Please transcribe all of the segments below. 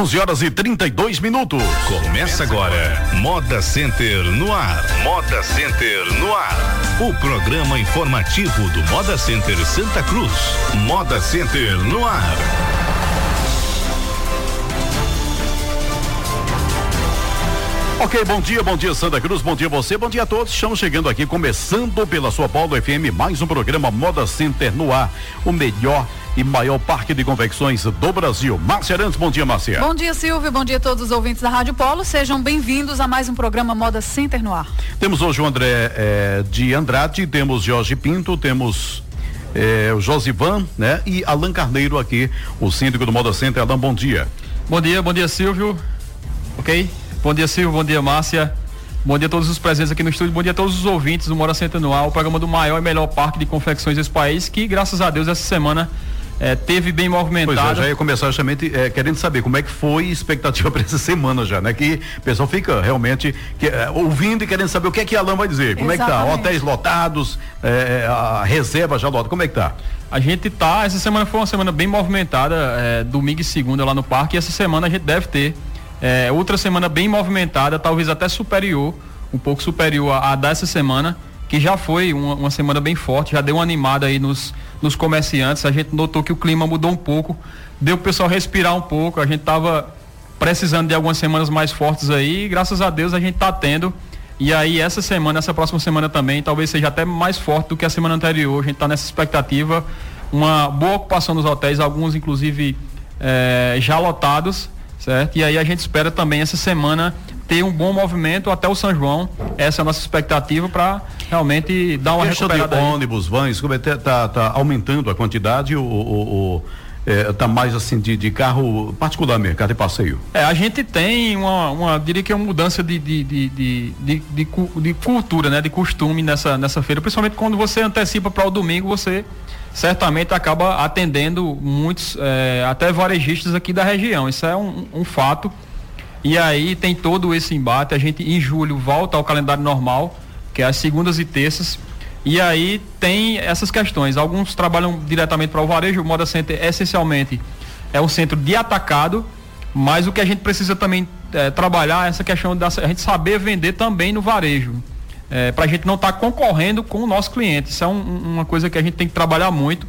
11 horas e 32 minutos. Começa agora. Moda Center no ar. Moda Center no ar. O programa informativo do Moda Center Santa Cruz. Moda Center no ar. Ok, bom dia, bom dia Santa Cruz, bom dia você, bom dia a todos. Estamos chegando aqui, começando pela sua Paulo FM, mais um programa Moda Center no ar. O melhor e maior parque de convecções do Brasil. Márcia Arantes, bom dia, Márcia. Bom dia, Silvio. Bom dia a todos os ouvintes da Rádio Polo. Sejam bem-vindos a mais um programa Moda Center no ar. Temos hoje o André eh, de Andrade, temos Jorge Pinto, temos eh, o Josivan, né? E Alan Carneiro aqui, o síndico do Moda Center. Alan, bom dia. Bom dia, bom dia, Silvio. Ok? Bom dia, Silvio. Bom dia, Márcia. Bom dia a todos os presentes aqui no estúdio, bom dia a todos os ouvintes do Moda Center no ar, o programa do maior e melhor parque de confecções desse país, que graças a Deus essa semana é, teve bem movimentado. Pois é, já ia começar justamente é, querendo saber como é que foi a expectativa para essa semana já, né? Que o pessoal fica realmente que, é, ouvindo e querendo saber o que é que a Alan vai dizer. Como Exatamente. é que tá? Hotéis lotados, é, a reserva já lotada, como é que tá? A gente tá, essa semana foi uma semana bem movimentada, é, domingo e segunda lá no parque, e essa semana a gente deve ter é, outra semana bem movimentada, talvez até superior, um pouco superior a, a dessa semana que já foi uma, uma, semana bem forte, já deu uma animada aí nos, nos comerciantes. A gente notou que o clima mudou um pouco, deu o pessoal respirar um pouco. A gente estava precisando de algumas semanas mais fortes aí, e graças a Deus a gente está tendo. E aí essa semana, essa próxima semana também, talvez seja até mais forte do que a semana anterior. A gente está nessa expectativa, uma boa ocupação nos hotéis, alguns inclusive é, já lotados, certo? E aí a gente espera também essa semana ter um bom movimento até o São João. Essa é a nossa expectativa para realmente dar uma Questão recuperada. De ônibus, vans, como é tá, tá, aumentando a quantidade ou, ou, é, tá mais assim de, de, carro particular mesmo, carro de passeio? É, a gente tem uma, uma diria que é uma mudança de, de, de, de, de, de, de cultura, né? De costume nessa, nessa feira, principalmente quando você antecipa para o domingo, você certamente acaba atendendo muitos, é, até varejistas aqui da região. Isso é um, um fato e aí tem todo esse embate. A gente em julho volta ao calendário normal, que é as segundas e terças. E aí tem essas questões. Alguns trabalham diretamente para o varejo. O Moda Center essencialmente é um centro de atacado, mas o que a gente precisa também é, trabalhar é essa questão da a gente saber vender também no varejo. É, para a gente não estar tá concorrendo com o nosso cliente. Isso é um, uma coisa que a gente tem que trabalhar muito.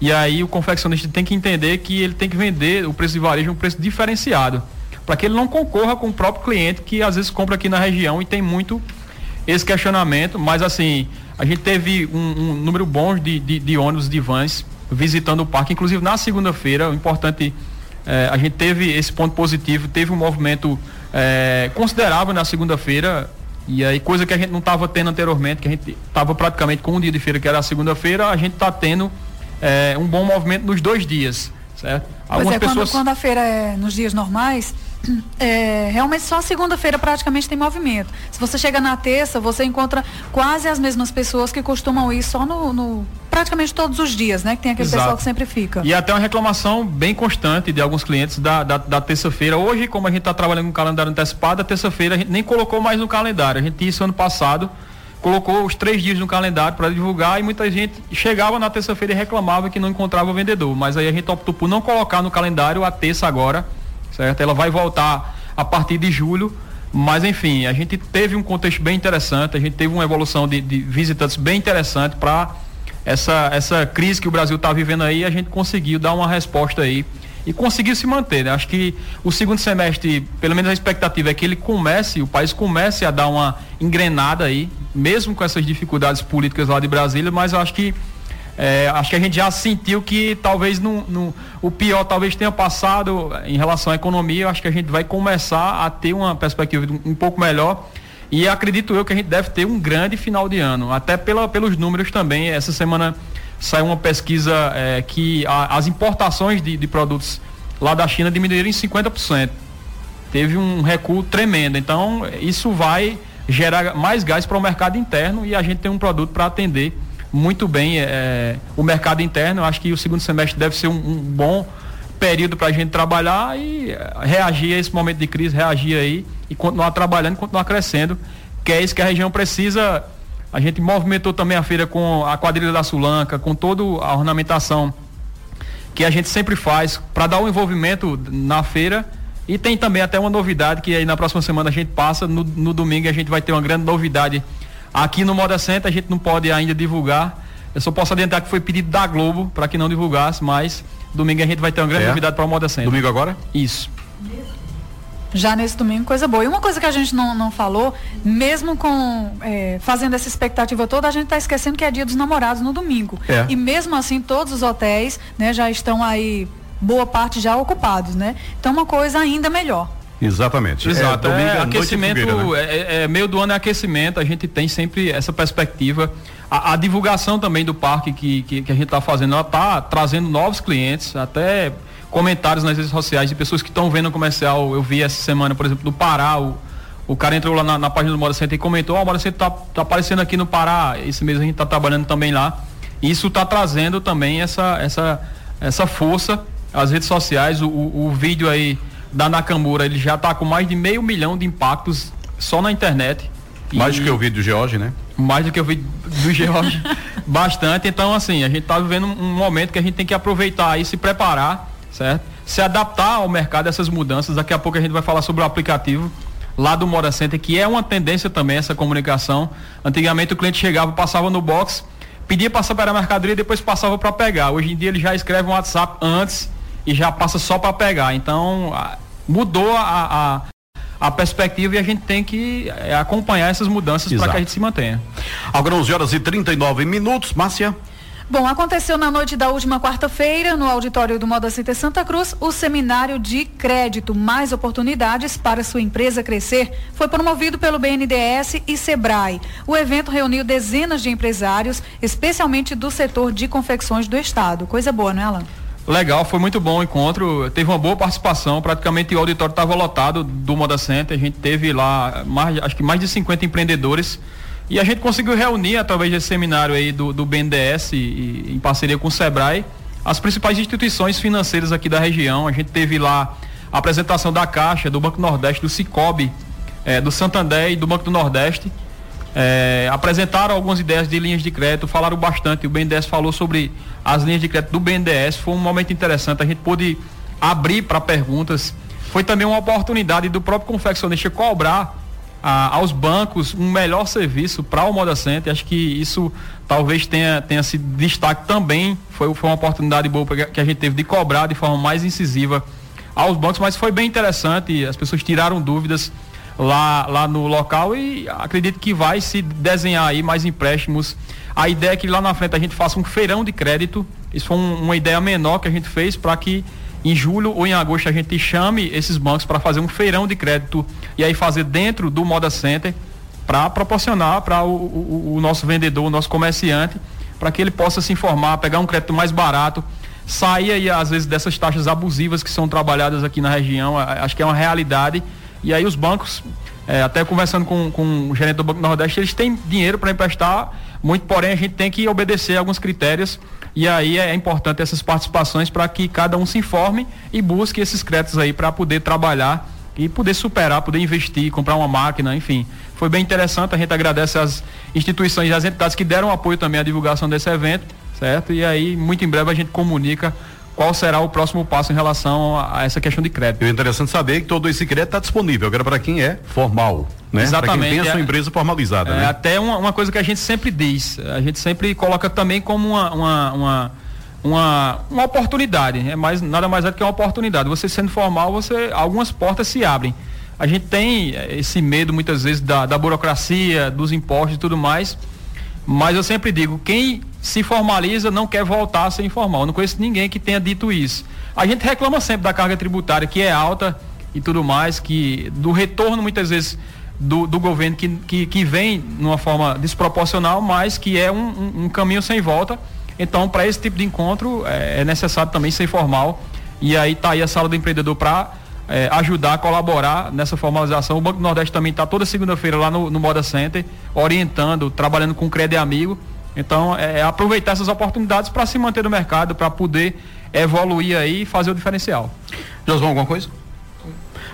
E aí o confeccionista tem que entender que ele tem que vender o preço de varejo um preço diferenciado para que ele não concorra com o próprio cliente que às vezes compra aqui na região e tem muito esse questionamento, mas assim, a gente teve um, um número bom de, de, de, ônibus de vans visitando o parque, inclusive na segunda-feira, o importante, eh, a gente teve esse ponto positivo, teve um movimento eh, considerável na segunda-feira, e aí coisa que a gente não estava tendo anteriormente, que a gente estava praticamente com um dia de feira, que era a segunda-feira, a gente está tendo eh, um bom movimento nos dois dias, certo? Algumas pois é, pessoas... quando, quando a feira é nos dias normais, é, realmente só segunda-feira praticamente tem movimento. Se você chega na terça, você encontra quase as mesmas pessoas que costumam ir só no, no praticamente todos os dias, né? Que tem aquele Exato. pessoal que sempre fica. E até uma reclamação bem constante de alguns clientes da, da, da terça-feira. Hoje, como a gente está trabalhando com calendário antecipado, a terça-feira a gente nem colocou mais no calendário. A gente isso ano passado colocou os três dias no calendário para divulgar e muita gente chegava na terça-feira e reclamava que não encontrava o vendedor. Mas aí a gente optou por não colocar no calendário a terça agora certo? Ela vai voltar a partir de julho, mas enfim, a gente teve um contexto bem interessante, a gente teve uma evolução de, de visitantes bem interessante para essa, essa crise que o Brasil está vivendo aí, a gente conseguiu dar uma resposta aí e conseguiu se manter. Né? Acho que o segundo semestre, pelo menos a expectativa é que ele comece, o país comece a dar uma engrenada aí, mesmo com essas dificuldades políticas lá de Brasília, mas acho que é, acho que a gente já sentiu que talvez no, o pior talvez tenha passado em relação à economia. Acho que a gente vai começar a ter uma perspectiva um, um pouco melhor. E acredito eu que a gente deve ter um grande final de ano, até pela, pelos números também. Essa semana saiu uma pesquisa é, que a, as importações de, de produtos lá da China diminuíram em 50%. Teve um recuo tremendo. Então, isso vai gerar mais gás para o mercado interno e a gente tem um produto para atender muito bem é, o mercado interno. Eu acho que o segundo semestre deve ser um, um bom período para a gente trabalhar e é, reagir a esse momento de crise, reagir aí e continuar trabalhando, continuar crescendo, que é isso que a região precisa. A gente movimentou também a feira com a quadrilha da Sulanca, com toda a ornamentação que a gente sempre faz para dar um envolvimento na feira E tem também até uma novidade que aí na próxima semana a gente passa, no, no domingo a gente vai ter uma grande novidade aqui no Moda Center, a gente não pode ainda divulgar. Eu só posso adiantar que foi pedido da Globo para que não divulgasse, mas domingo a gente vai ter uma grande é. novidade para o Moda Center. Domingo agora? Isso. Já nesse domingo, coisa boa. E uma coisa que a gente não, não falou, mesmo com é, fazendo essa expectativa toda, a gente está esquecendo que é dia dos namorados no domingo. É. E mesmo assim, todos os hotéis né, já estão aí boa parte já ocupados, né? Então uma coisa ainda melhor. Exatamente. Exato. É, é aquecimento, né? é, é, meio do ano é aquecimento, a gente tem sempre essa perspectiva. A, a divulgação também do parque que, que, que a gente está fazendo, ela está trazendo novos clientes, até comentários nas redes sociais de pessoas que estão vendo o comercial. Eu vi essa semana, por exemplo, do Pará, o, o cara entrou lá na, na página do Moda Center e comentou, ó, oh, o Moda Center tá, tá aparecendo aqui no Pará, esse mês a gente está trabalhando também lá. Isso está trazendo também essa, essa, essa força as redes sociais, o, o, o vídeo aí da Nakamura, ele já está com mais de meio milhão de impactos só na internet. Mais do que o vídeo do George, né? Mais do que o vídeo do George, bastante. Então, assim, a gente está vivendo um momento que a gente tem que aproveitar e se preparar, certo? Se adaptar ao mercado essas mudanças. Daqui a pouco a gente vai falar sobre o aplicativo lá do Moda Center, que é uma tendência também essa comunicação. Antigamente o cliente chegava, passava no box, pedia para saber a mercadoria, depois passava para pegar. Hoje em dia ele já escreve um WhatsApp antes e já passa só para pegar. Então, mudou a, a, a, perspectiva e a gente tem que é, acompanhar essas mudanças para que a gente se mantenha. Agora 11 horas e 39 minutos, Márcia. Bom, aconteceu na noite da última quarta-feira, no auditório do Moda Center Santa Cruz, o seminário de crédito Mais Oportunidades para sua empresa crescer. Foi promovido pelo BNDES e Sebrae. O evento reuniu dezenas de empresários, especialmente do setor de confecções do Estado. Coisa boa, não é, Alan? Legal, foi muito bom o encontro. Teve uma boa participação, praticamente o auditório estava lotado do Moda Center. A gente teve lá mais, acho que mais de 50 empreendedores. E a gente conseguiu reunir, através desse seminário aí do, do BNDES, e, e, em parceria com o Sebrae, as principais instituições financeiras aqui da região. A gente teve lá a apresentação da Caixa, do Banco Nordeste, do Cicobi, eh, do Santander e do Banco do Nordeste. É, apresentaram algumas ideias de linhas de crédito, falaram bastante. O BNDES falou sobre as linhas de crédito do BNDES. Foi um momento interessante. A gente pôde abrir para perguntas. Foi também uma oportunidade do próprio confeccionista cobrar a, aos bancos um melhor serviço para o Moda Center. Acho que isso talvez tenha, tenha sido destaque também. Foi, foi uma oportunidade boa que a gente teve de cobrar de forma mais incisiva aos bancos, mas foi bem interessante. As pessoas tiraram dúvidas lá, lá no local e acredito que vai se desenhar aí mais empréstimos. A ideia é que lá na frente a gente faça um feirão de crédito. Isso foi um, uma ideia menor que a gente fez para que em julho ou em agosto a gente chame esses bancos para fazer um feirão de crédito e aí fazer dentro do Moda Center para proporcionar para o, o, o, nosso vendedor, o nosso comerciante, para que ele possa se informar, pegar um crédito mais barato, sair aí às vezes dessas taxas abusivas que são trabalhadas aqui na região. Acho que é uma realidade e aí os bancos, é, até conversando com, com o gerente do Banco Nordeste, eles têm dinheiro para emprestar, muito porém a gente tem que obedecer alguns critérios e aí é importante essas participações para que cada um se informe e busque esses créditos aí para poder trabalhar e poder superar, poder investir, comprar uma máquina, enfim. Foi bem interessante, a gente agradece as instituições e as entidades que deram apoio também à divulgação desse evento, certo? E aí, muito em breve a gente comunica qual será o próximo passo em relação a, essa questão de crédito. É interessante saber que todo esse crédito está disponível, agora para quem é formal, né? Exatamente. Para quem tem a sua é, empresa formalizada, é, né? Até uma, uma, coisa que a gente sempre diz, a gente sempre coloca também como uma, uma, uma, uma, uma oportunidade, é mais, nada mais é do que uma oportunidade. Você sendo formal, você algumas portas se abrem. A gente tem esse medo muitas vezes da, da burocracia, dos impostos e tudo mais, mas eu sempre digo, quem se formaliza não quer voltar a ser informal. Eu não conheço ninguém que tenha dito isso. A gente reclama sempre da carga tributária, que é alta e tudo mais, que do retorno muitas vezes do, do governo que, que, que vem numa forma desproporcional, mas que é um, um, um caminho sem volta. Então, para esse tipo de encontro, é, é, necessário também ser formal. E aí está aí a sala do empreendedor para é, ajudar, colaborar nessa formalização. O Banco do Nordeste também está toda segunda-feira lá no, no Moda Center, orientando, trabalhando com o Crédito Amigo então, é, é aproveitar essas oportunidades para se manter no mercado, para poder evoluir aí e fazer o diferencial. Josão, alguma coisa?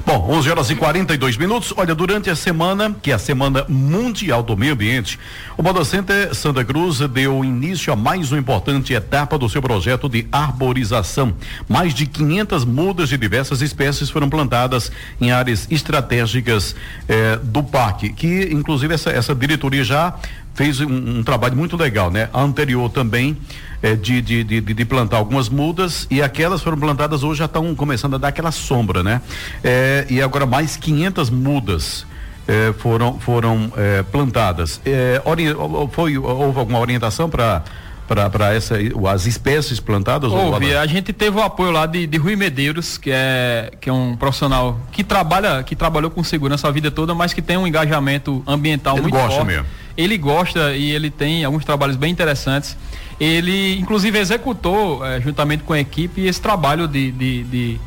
Bom, 11 horas e 42 minutos. Olha, durante a semana, que é a Semana Mundial do Meio Ambiente, o Moda Center Santa Cruz deu início a mais uma importante etapa do seu projeto de arborização. Mais de 500 mudas de diversas espécies foram plantadas em áreas estratégicas eh, do parque, que inclusive essa, essa diretoria já fez um, um, trabalho muito legal, né? A anterior também é, de, de, de, de, plantar algumas mudas e aquelas foram plantadas hoje já estão começando a dar aquela sombra, né? É, e agora mais 500 mudas. É, foram foram é, plantadas. É, foi houve alguma orientação para para essa as espécies plantadas? Houve, a gente teve o apoio lá de, de Rui Medeiros, que é que é um profissional que trabalha que trabalhou com segurança a vida toda, mas que tem um engajamento ambiental Ele muito gosta forte. Mesmo. Ele gosta e ele tem alguns trabalhos bem interessantes. Ele, inclusive, executou, eh, juntamente com a equipe, esse trabalho de, de, de,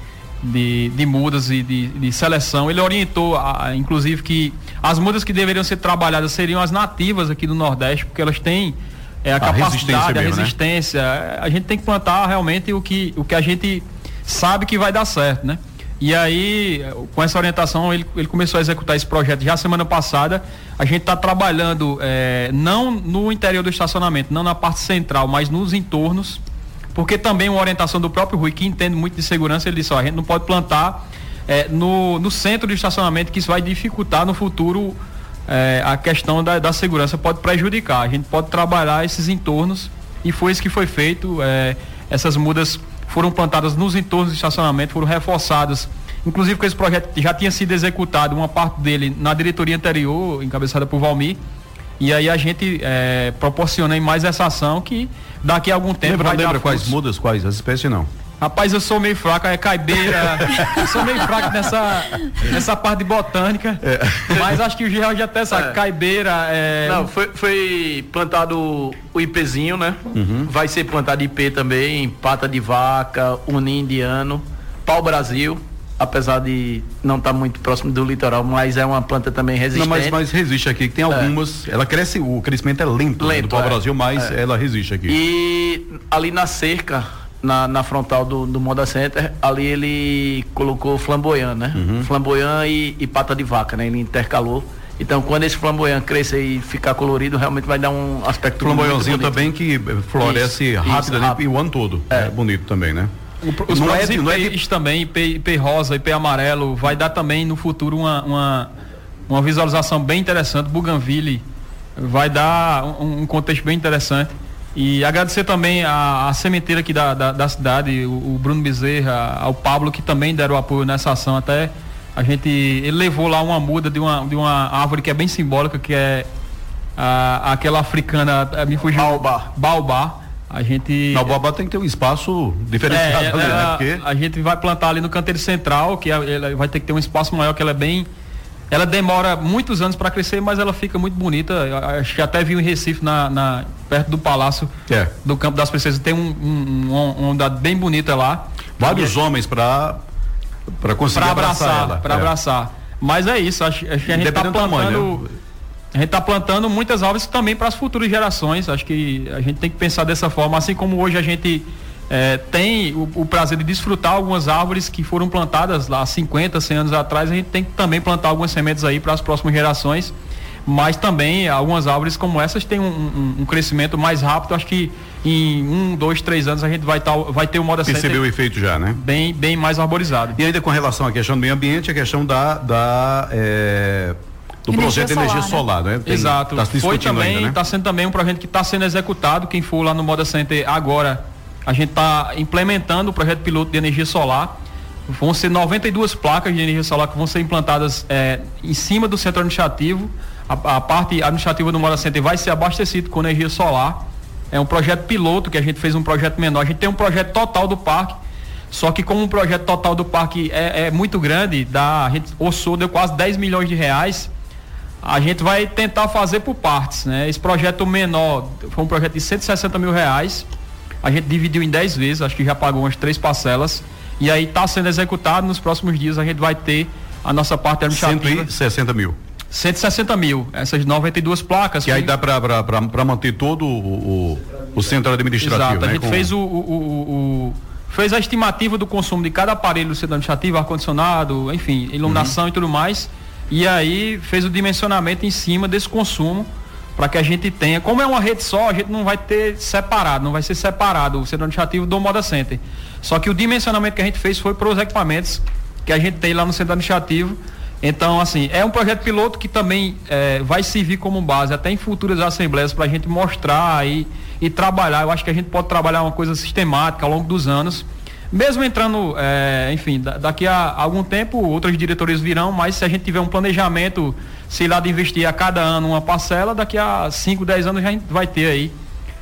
de, de mudas e de, de, seleção. Ele orientou, a, inclusive, que as mudas que deveriam ser trabalhadas seriam as nativas aqui do Nordeste, porque elas têm é, a, a capacidade, resistência a mesmo, né? resistência. Né? A gente tem que plantar realmente o que, o que a gente sabe que vai dar certo, né? E aí, com essa orientação, ele, ele começou a executar esse projeto já semana passada. A gente está trabalhando é, não no interior do estacionamento, não na parte central, mas nos entornos, porque também uma orientação do próprio Rui, que entende muito de segurança, ele disse, ó, a gente não pode plantar é, no, no centro do estacionamento, que isso vai dificultar no futuro é, a questão da, da, segurança, pode prejudicar. A gente pode trabalhar esses entornos e foi isso que foi feito. essas mudas foram plantadas nos entornos do estacionamento, foram reforçadas. Inclusive que esse projeto já tinha sido executado, uma parte dele na diretoria anterior, encabeçada por Valmir. E aí a gente é, proporciona mais essa ação que daqui a algum tempo. Lembra, vai lembra quais mudas, quais? As espécies não. Rapaz, eu sou meio fraco, é caibeira. eu sou meio fraco nessa, nessa parte de botânica. É. Mas acho que o Geraldo já até sabe. É. Caibeira. É... Não, foi, foi plantado o ipezinho, né? Uhum. Vai ser plantado IP também, pata de vaca, unim indiano, pau Brasil apesar de não estar tá muito próximo do litoral, mas é uma planta também resistente. Não, mas, mas resiste aqui, tem é. algumas, é. ela cresce, o crescimento é lento, lento né, do pau é. Brasil, mas é. ela resiste aqui. E ali na cerca, na, na frontal do, do Moda Center, ali ele colocou flamboyant, né? Uhum. Flamboyant e, e, pata de vaca, né? Ele intercalou. Então, quando esse flamboyant crescer e ficar colorido, realmente vai dar um aspecto Flamboyantzinho também que floresce isso, rapidamente isso, rápido. o ano todo. É. é bonito também, né? O, os não é, não é de... também, IP, IP rosa, IP amarelo, vai dar também no futuro uma, uma, uma visualização bem interessante. Bougainville vai dar um, um contexto bem interessante. E agradecer também a, a sementeira aqui da, da, da cidade, o, o, Bruno Bezerra, ao Pablo, que também deram apoio nessa ação. Até a gente. Ele levou lá uma muda de uma, de uma árvore que é bem simbólica, que é a, aquela africana. Me fugiu. Baobá. Baobá. A gente. Na Baobá tem que ter um espaço diferenciado é, ali, né? Porque... A gente vai plantar ali no canteiro central, que ela vai ter que ter um espaço maior, que ela é bem ela demora muitos anos para crescer, mas ela fica muito bonita. Eu acho que até vi em Recife, na, na, perto do Palácio é. do Campo das Princesas, tem um, um, um, uma bem bonita lá. Vários homens para para conseguir pra abraçar, abraçar ela. Para é. abraçar. Mas é isso, acho, acho que a gente está plantando. Né? A gente está plantando muitas árvores também para as futuras gerações. Acho que a gente tem que pensar dessa forma, assim como hoje a gente é, tem o, o, prazer de desfrutar algumas árvores que foram plantadas lá 50, 100 anos atrás, a gente tem que também plantar algumas sementes aí para as próximas gerações. Mas também algumas árvores como essas têm um, um, um crescimento mais rápido. Acho que em um, dois, três anos a gente vai, tá, vai ter uma moda Percebeu o efeito já, né? Bem, bem mais arborizado. E ainda com relação à questão do meio ambiente, a questão da, da é do energia projeto de energia solar, né? Tem, Exato. Tá Foi também, está né? sendo também um projeto que está sendo executado. Quem for lá no Moda Center agora a gente está implementando o projeto piloto de energia solar. Vão ser 92 placas de energia solar que vão ser implantadas é, em cima do centro administrativo. A, a parte administrativa do Mora Center vai ser abastecida com energia solar. É um projeto piloto que a gente fez um projeto menor. A gente tem um projeto total do parque. Só que como o projeto total do parque é, é muito grande, dá, a gente orçou, deu quase 10 milhões de reais. A gente vai tentar fazer por partes, né? Esse projeto menor foi um projeto de 160 mil reais a gente dividiu em 10 vezes, acho que já pagou umas três parcelas. E aí está sendo executado. Nos próximos dias a gente vai ter a nossa parte administrativa. 160 mil. 160 mil, essas 92 placas. Que aí dá para manter todo o, o, o, centro administrativo. Exato, né? a gente Com... fez o, o, fez a estimativa do consumo de cada aparelho do setor administrativo, ar-condicionado, enfim, iluminação uhum. e tudo mais. E aí fez o dimensionamento em cima desse consumo para que a gente tenha. Como é uma rede só, a gente não vai ter separado, não vai ser separado o setor administrativo do Moda Center. Só que o dimensionamento que a gente fez foi para os equipamentos que a gente tem lá no centro administrativo. Então, assim, é um projeto piloto que também é, vai servir como base até em futuras assembleias para a gente mostrar e, e trabalhar. Eu acho que a gente pode trabalhar uma coisa sistemática ao longo dos anos. Mesmo entrando, é, enfim, daqui a algum tempo outras diretorias virão, mas se a gente tiver um planejamento, sei lá, de investir a cada ano uma parcela, daqui a 5, 10 anos a gente vai ter aí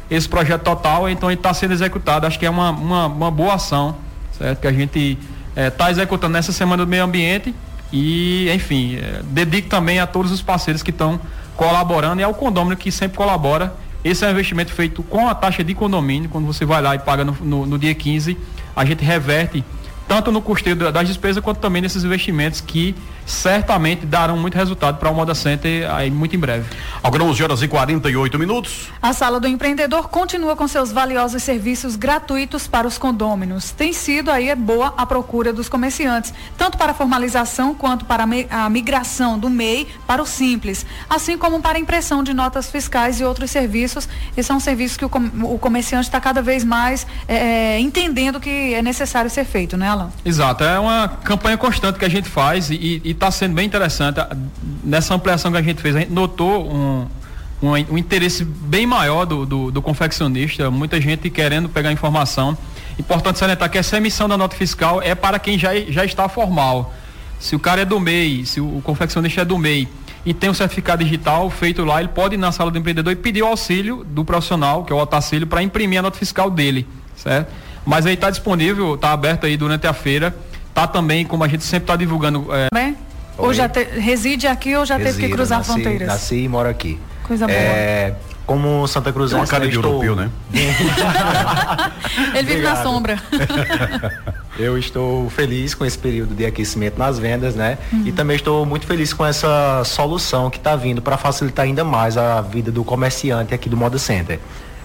esse projeto total, então ele está sendo executado. Acho que é uma, uma, uma boa ação, certo? Que a gente está é, executando nessa semana do meio ambiente e, enfim, é, dedico também a todos os parceiros que estão colaborando e ao condomínio que sempre colabora. Esse é um investimento feito com a taxa de condomínio, quando você vai lá e paga no, no, no dia 15, a gente reverte tanto no custeio das despesas quanto também nesses investimentos que certamente darão muito resultado para o Moda Center aí muito em breve. Agora 11 horas e 48 minutos. A Sala do Empreendedor continua com seus valiosos serviços gratuitos para os condôminos. Tem sido aí é boa a procura dos comerciantes, tanto para a formalização quanto para a migração do MEI para o Simples, assim como para a impressão de notas fiscais e outros serviços. Esses são serviços que o comerciante está cada vez mais é, é, entendendo que é necessário ser feito, né, Alan? Exato, é uma campanha constante que a gente faz e, e está sendo bem interessante. Nessa ampliação que a gente fez, a gente notou um, um, um interesse bem maior do, do, do, confeccionista, muita gente querendo pegar informação. Importante salientar que essa emissão da nota fiscal é para quem já, já está formal. Se o cara é do MEI, se o, confeccionista é do MEI e tem um certificado digital feito lá, ele pode ir na sala do empreendedor e pedir o auxílio do profissional, que é o Otacílio, para imprimir a nota fiscal dele, certo? Mas aí está disponível, está aberto aí durante a feira. Tá também, como a gente sempre está divulgando. É, Ou já te, reside aqui ou já Resido, teve que cruzar nasci, fronteiras? Nasci e moro aqui. Coisa boa. É, como Santa Cruz uma cara de estou... europeu, né? Ele vive Obrigado. na sombra. eu estou feliz com esse período de aquecimento nas vendas, né? Uhum. E também estou muito feliz com essa solução que está vindo para facilitar ainda mais a vida do comerciante aqui do Moda Center.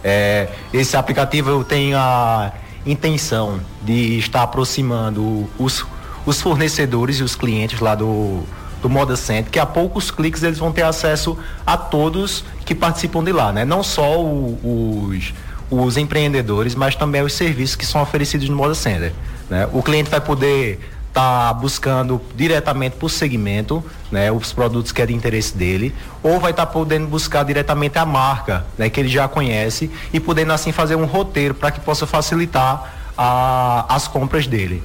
É, esse aplicativo tem a intenção de estar aproximando os os fornecedores e os clientes lá do, do Moda Center, que a poucos cliques eles vão ter acesso a todos que participam de lá, né? Não só o, os, os empreendedores, mas também os serviços que são oferecidos no Moda Center. Né? O cliente vai poder tá buscando diretamente por segmento, né, os produtos que é de interesse dele, ou vai estar tá podendo buscar diretamente a marca, né, que ele já conhece e podendo assim fazer um roteiro para que possa facilitar a, as compras dele.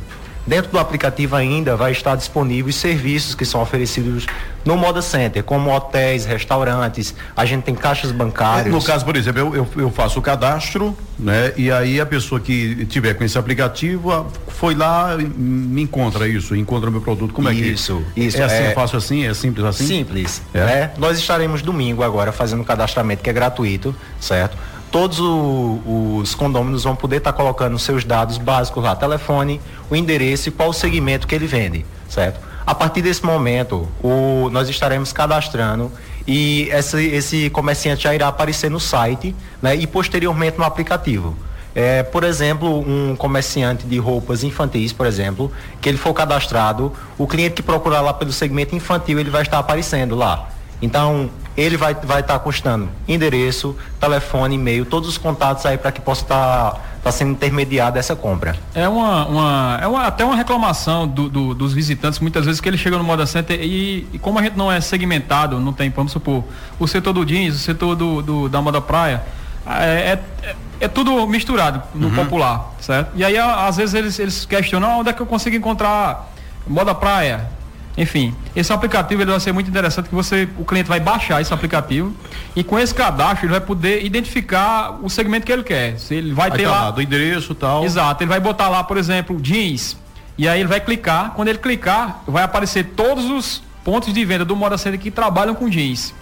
Dentro do aplicativo ainda vai estar disponível os serviços que são oferecidos no Moda Center, como hotéis, restaurantes, a gente tem caixas bancárias. No caso, por exemplo, eu, eu, eu, faço o cadastro, né? E aí a pessoa que tiver com esse aplicativo foi lá, me encontra isso, encontra o meu produto. Como é que isso? Isso. É assim, é, fácil assim? É simples assim? Simples. É. Né? Nós estaremos domingo agora fazendo o cadastramento que é gratuito, certo? Todos o, os condôminos vão poder estar tá colocando seus dados básicos lá, telefone, o endereço e qual o segmento que ele vende, certo? A partir desse momento, o, nós estaremos cadastrando e esse, esse comerciante já irá aparecer no site né, e posteriormente no aplicativo. É, por exemplo, um comerciante de roupas infantis, por exemplo, que ele for cadastrado, o cliente que procurar lá pelo segmento infantil, ele vai estar aparecendo lá. Então, ele vai estar vai tá custando endereço, telefone, e-mail, todos os contatos aí para que possa estar tá, tá sendo intermediada essa compra. É uma, uma é uma, até uma reclamação do, do, dos visitantes, muitas vezes, que ele chega no Moda Center e, e, como a gente não é segmentado, não tem, vamos supor, o setor do jeans, o setor do, do da moda praia, é, é, é, tudo misturado no uhum. popular, certo? E aí, às vezes, eles, eles questionam ah, onde é que eu consigo encontrar moda praia, enfim, esse aplicativo ele vai ser muito interessante que você, o cliente vai baixar esse aplicativo e com esse cadastro ele vai poder identificar o segmento que ele quer. Se ele vai, vai ter tá lá do endereço tal. Exato, ele vai botar lá, por exemplo, jeans e aí ele vai clicar. Quando ele clicar, vai aparecer todos os pontos de venda do Moda Center que trabalham com jeans.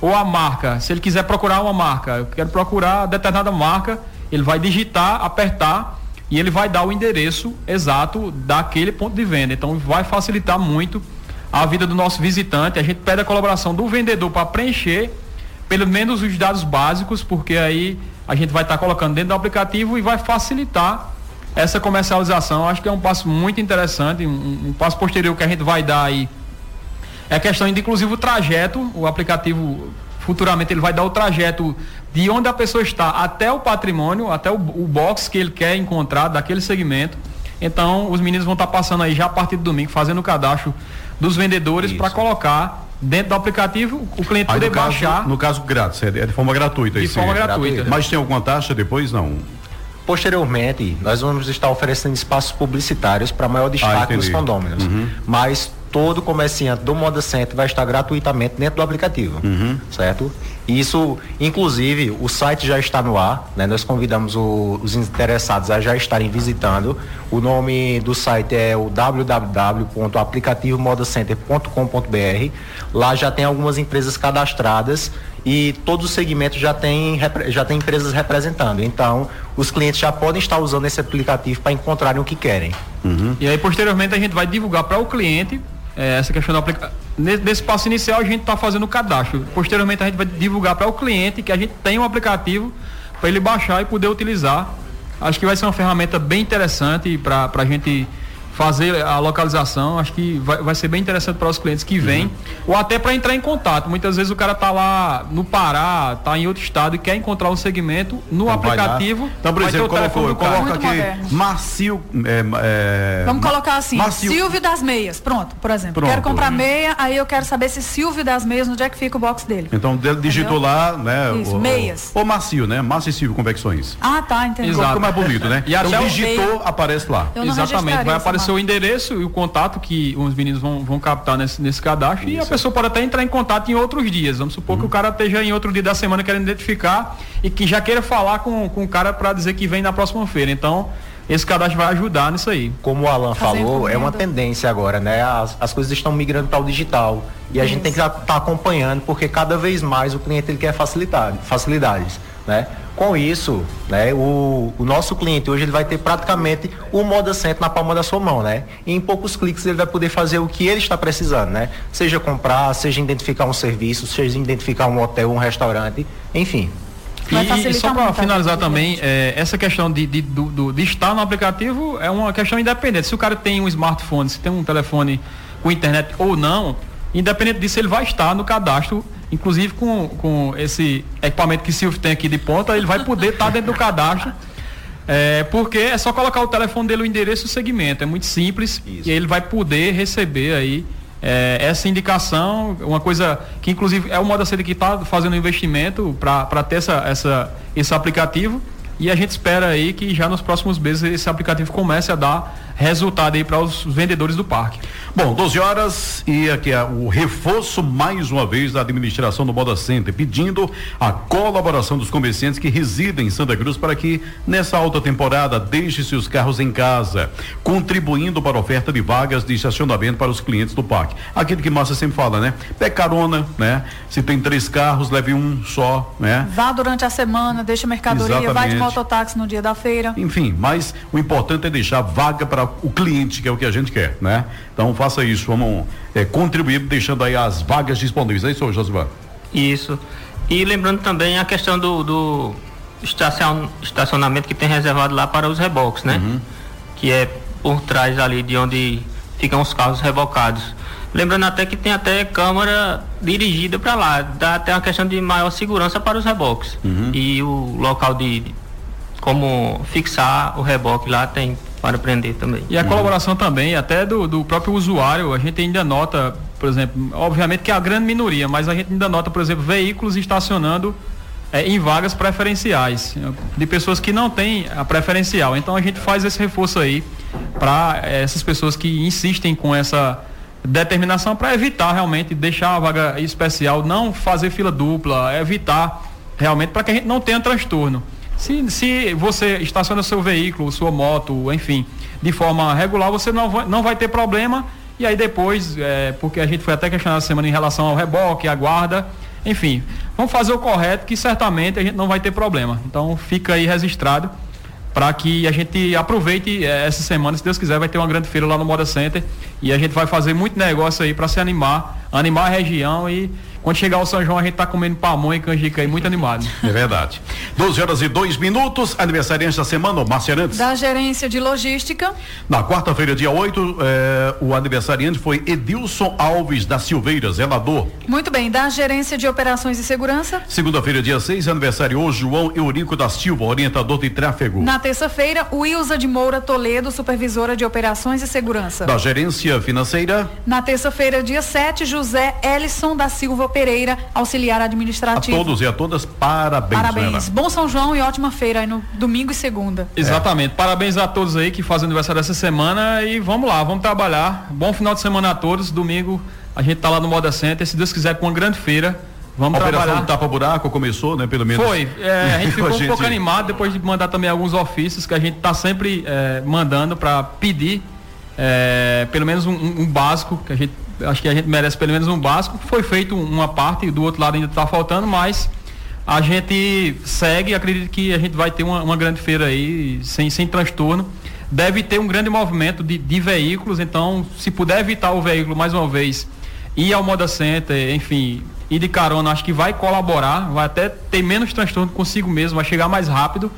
Ou a marca, se ele quiser procurar uma marca, eu quero procurar determinada marca, ele vai digitar, apertar e ele vai dar o endereço exato daquele ponto de venda. Então vai facilitar muito a vida do nosso visitante. A gente pede a colaboração do vendedor para preencher pelo menos os dados básicos, porque aí a gente vai estar tá colocando dentro do aplicativo e vai facilitar essa comercialização. Acho que é um passo muito interessante, um, um passo posterior que a gente vai dar aí. É questão de, inclusive, o trajeto, o aplicativo futuramente ele vai dar o trajeto de onde a pessoa está até o patrimônio, até o, o box que ele quer encontrar daquele segmento. Então, os meninos vão estar passando aí já a partir do domingo, fazendo o cadastro dos vendedores para colocar dentro do aplicativo o cliente Aí, poder no caso, baixar. No caso grátis, é de forma gratuita. De isso forma aí. gratuita. Mas tem alguma taxa depois? Não. Posteriormente, nós vamos estar oferecendo espaços publicitários para maior destaque dos entendi. condôminos. Mas todo comerciante do Moda Center vai estar gratuitamente dentro do aplicativo, certo? Isso, inclusive, o site já está no ar, né? Nós convidamos o- os interessados a já estarem visitando. O nome do site é o www.aplicativo-modacenter.com.br. Lá já tem algumas empresas cadastradas e todos os segmentos já tem, já tem empresas representando. Então, os clientes já podem estar usando esse aplicativo para encontrarem o que querem. E aí, posteriormente, a gente vai divulgar para o cliente eh, essa questão do aplicativo. Nesse passo inicial, a gente está fazendo o cadastro. Posteriormente, a gente vai divulgar para o cliente que a gente tem um aplicativo para ele baixar e poder utilizar. Acho que vai ser uma ferramenta bem interessante para a gente fazer a localização. Acho que vai, vai ser bem interessante para os clientes que vêm, ou até para entrar em contato. Muitas vezes o cara tá lá no Pará, tá em outro estado e quer encontrar um segmento no Então, aplicativo. Então, por exemplo, colocou, coloca aqui moderno. macio. é, é, Vamos colocar assim, macio. Silvio das Meias. Pronto, por exemplo. Pronto. Quero comprar meia, aí eu quero saber se Silvio das Meias, onde é que fica o box dele. Então ele digitou Entendeu? lá, né? Isso, o, meias. O, o macio, né? Macio e Silvio Convecções. Ah, tá, entendi. Exato. Ficou mais bonito, né? E até então o digitou, meio- aparece lá. Eu Exatamente, vai aparecer o marca. endereço e o contato que os meninos vão, vão captar nesse, nesse cadastro e a pessoa pode até entrar em contato em outros dias. Vamos supor que o cara esteja em outro dia da semana querendo identificar e que já queira falar com, com o cara para dizer que vem na próxima feira. Então, esse cadastro vai ajudar nisso aí. Como o Alan Fazer falou, é uma tendência agora, né? As, as coisas estão migrando para o digital. E a gente tem que estar acompanhando, porque cada vez mais o cliente ele quer facilidade, facilidades, né? Com isso, né, o, o nosso cliente hoje ele vai ter praticamente o Moda Center na palma da sua mão, né? E em poucos cliques ele vai poder fazer o que ele está precisando, né? Seja comprar, seja identificar um serviço, seja identificar um hotel, um restaurante, enfim. E, e só para finalizar também, é, essa questão de, de, do- do- de estar no aplicativo é uma questão independente. Se o cara tem um smartphone, se tem um telefone com internet ou não, independente disso, ele vai estar no cadastro, inclusive com, com esse equipamento que Silvio tem aqui de ponta, ele vai poder estar dentro do cadastro. É, porque é só colocar o telefone dele, o endereço e o segmento. É muito simples Isso. e ele vai poder receber aí é, essa indicação, uma coisa que inclusive é o Moda Center que está fazendo investimento para ter essa, essa, esse aplicativo e a gente espera aí que já nos próximos meses esse aplicativo comece a dar resultado aí para os vendedores do parque. Bom, 12 horas e aqui é o reforço mais uma vez da administração do Moda Center, pedindo a colaboração dos comerciantes que residem em Santa Cruz para que nessa alta temporada deixe seus carros em casa, contribuindo para a oferta de vagas de estacionamento para os clientes do parque. Aquilo que Márcia sempre fala, né? Pé carona, né? Se tem três carros, leve um só, né? Vá durante a semana, deixa mercadoria, vai de Exatamente. mototáxi no dia da feira. Enfim, mas o importante é deixar vaga para o cliente, que é o que a gente quer, né? Então faça isso, vamos eh, contribuir deixando aí as vagas disponíveis. É isso, Josivan? Isso. E lembrando também a questão do, do estacion- estacionamento que tem reservado lá para os reboques, né? Que é por trás ali de onde ficam os carros rebocados. Lembrando até que tem até câmara dirigida para lá, dá até uma questão de maior segurança para os reboques. E o local de como fixar o reboque lá tem para prender também. E a colaboração também, até do, do próprio usuário, a gente ainda nota, por exemplo, obviamente que é a grande minoria, mas a gente ainda nota, por exemplo, veículos estacionando eh, em vagas preferenciais, de pessoas que não têm a preferencial. Então a gente faz esse reforço aí para essas pessoas que insistem com essa determinação para evitar realmente deixar a vaga especial, não fazer fila dupla, evitar realmente para que a gente não tenha transtorno. Se, se você estaciona seu veículo, sua moto, enfim, de forma regular, você não vai, não vai ter problema. E aí depois, é, porque a gente foi até questionado essa semana em relação ao reboque, a guarda, enfim, vamos fazer o correto que certamente a gente não vai ter problema. Então fica aí registrado para que a gente aproveite eh, essa semana, se Deus quiser, vai ter uma grande feira lá no Moda Center e a gente vai fazer muito negócio aí para se animar, animar a região e quando chegar o São João a gente tá comendo pamonha e canjica aí, muito animado. É verdade. 12 horas e dois minutos, aniversariante da semana, o. Da gerência de logística. Na quarta-feira, dia 8, eh, o aniversariante foi Edilson Alves da Silveira, zelador. Muito bem, da gerência de operações e segurança. Segunda-feira, dia 6, aniversariou João Eurico da Silva, orientador de tráfego. Na terça-feira, Wilza de Moura Toledo, supervisora de operações e segurança. Da gerência financeira. Na terça-feira, dia 7, José Ellison da Silva Pereira, auxiliar administrativo. A todos e a todas, parabéns. Parabéns. Bom São João e ótima feira aí no domingo e segunda. Exatamente. É. Parabéns a todos aí que fazem aniversário essa semana e vamos lá, vamos trabalhar. Bom final de semana a todos. Domingo a gente tá lá no Moda Center, se Deus quiser com uma grande feira. Vamos a trabalhar. tapa buraco começou, né? Pelo menos. Foi. É, a gente ficou a gente... um pouco animado depois de mandar também alguns ofícios que a gente está sempre é, mandando para pedir é, pelo menos um, um, básico que a gente acho que a gente merece pelo menos um básico. Foi feito uma parte do outro lado ainda está faltando, mas a gente segue. Acredito que a gente vai ter uma, uma grande feira aí sem sem transtorno. Deve ter um grande movimento de, de veículos, então se puder evitar o veículo mais uma vez ir ao Moda Center, enfim, ir de carona, acho que vai colaborar, vai até ter menos transtorno consigo mesmo, vai chegar mais rápido.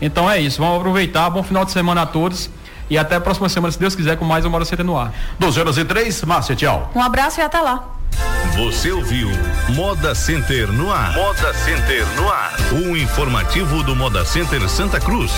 Então é isso, vamos aproveitar, bom final de semana a todos. E até a próxima semana, se Deus quiser, com mais uma Moda Center no ar. 12 horas e 3, Márcia, tchau. Um abraço e até lá. Você ouviu Moda Center no ar. Moda Center no ar. Um informativo do Moda Center Santa Cruz.